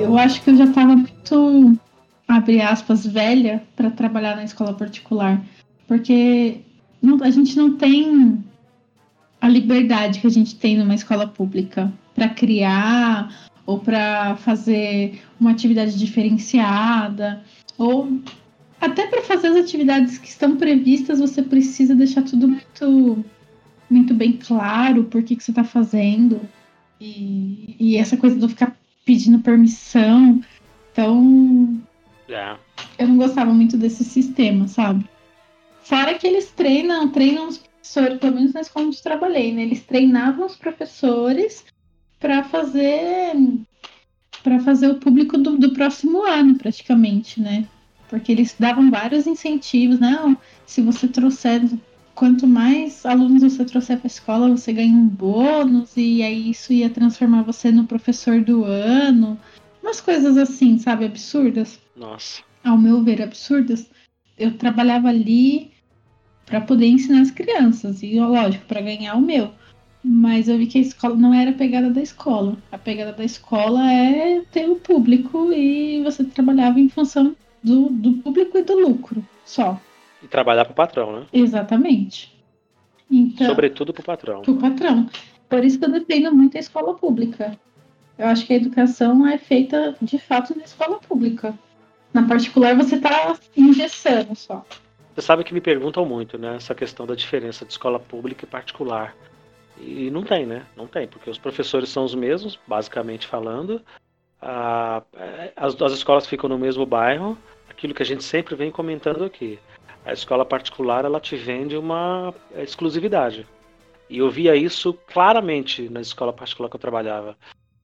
eu acho que eu já estava muito, abre aspas, velha para trabalhar na escola particular. Porque não, a gente não tem a liberdade que a gente tem numa escola pública para criar ou para fazer uma atividade diferenciada ou até para fazer as atividades que estão previstas você precisa deixar tudo muito muito bem claro por que, que você está fazendo e, e essa coisa de ficar pedindo permissão então é. eu não gostava muito desse sistema sabe fora que eles treinam treinam os professores pelo menos na escola onde eu trabalhei né eles treinavam os professores para fazer para fazer o público do, do, próximo ano, praticamente, né? Porque eles davam vários incentivos, não, se você trouxer, quanto mais alunos você trouxer para a escola, você ganha um bônus, e aí isso ia transformar você no professor do ano. Umas coisas assim, sabe, absurdas. Nossa. Ao meu ver, absurdas. Eu trabalhava ali para poder ensinar as crianças, e lógico, para ganhar o meu. Mas eu vi que a escola não era a pegada da escola. A pegada da escola é ter o público e você trabalhava em função do, do público e do lucro só. E trabalhar para o patrão, né? Exatamente. Então, Sobretudo para o patrão. Para o patrão. Por isso que eu defendo muito a escola pública. Eu acho que a educação é feita de fato na escola pública. Na particular você está engessando só. Você sabe que me perguntam muito, né? Essa questão da diferença de escola pública e particular. E não tem, né? Não tem, porque os professores são os mesmos, basicamente falando. as, as escolas ficam no mesmo bairro. Aquilo que a gente sempre vem comentando aqui. A escola particular, ela te vende uma exclusividade. E eu via isso claramente na escola particular que eu trabalhava.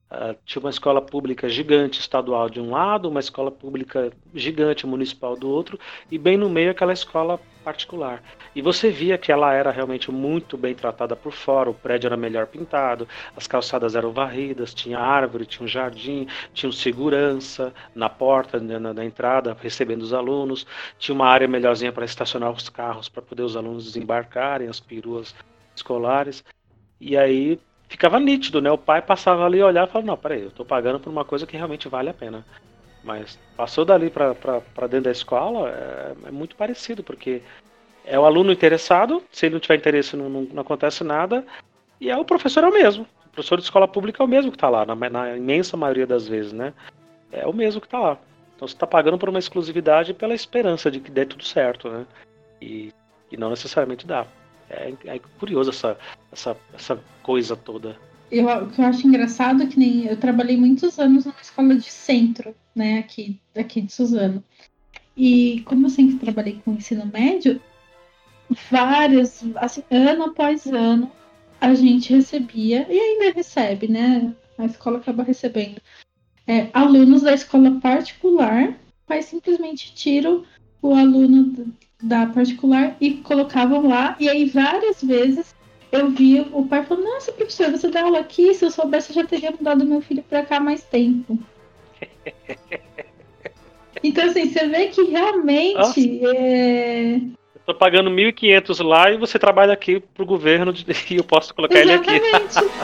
Uh, tinha uma escola pública gigante estadual de um lado, uma escola pública gigante municipal do outro, e bem no meio aquela escola particular. E você via que ela era realmente muito bem tratada por fora, o prédio era melhor pintado, as calçadas eram varridas, tinha árvore, tinha um jardim, tinha um segurança na porta, né, na, na entrada, recebendo os alunos, tinha uma área melhorzinha para estacionar os carros, para poder os alunos desembarcarem, as peruas escolares. E aí ficava nítido, né? O pai passava ali e olhava e falava, não, peraí, eu tô pagando por uma coisa que realmente vale a pena. Mas passou dali para dentro da escola, é, é, muito parecido, porque é o aluno interessado, se ele não tiver interesse não, não, não, acontece nada, e é o professor é o mesmo. O professor de escola pública é o mesmo que está lá, na, na, imensa maioria das vezes, né? É o mesmo que está lá. Então você está pagando por uma exclusividade pela esperança de que dê tudo certo, né? E, e não necessariamente dá. É, é curioso essa, essa, essa coisa toda. Eu, o que eu acho engraçado é que nem eu trabalhei muitos anos numa escola de centro, né, aqui, aqui de Suzano. E como eu sempre trabalhei com ensino médio, várias, assim, ano após ano, a gente recebia, e ainda recebe, né? A escola acaba recebendo é, alunos da escola particular, mas simplesmente tiram o aluno da particular e colocavam lá, e aí várias vezes eu vi o pai falando, nossa, professor, você dá aula aqui, se eu soubesse, eu já teria mudado meu filho para cá mais tempo. então, assim, você vê que realmente é... Eu tô pagando 1.500 lá e você trabalha aqui pro governo e eu posso colocar Exatamente. ele aqui.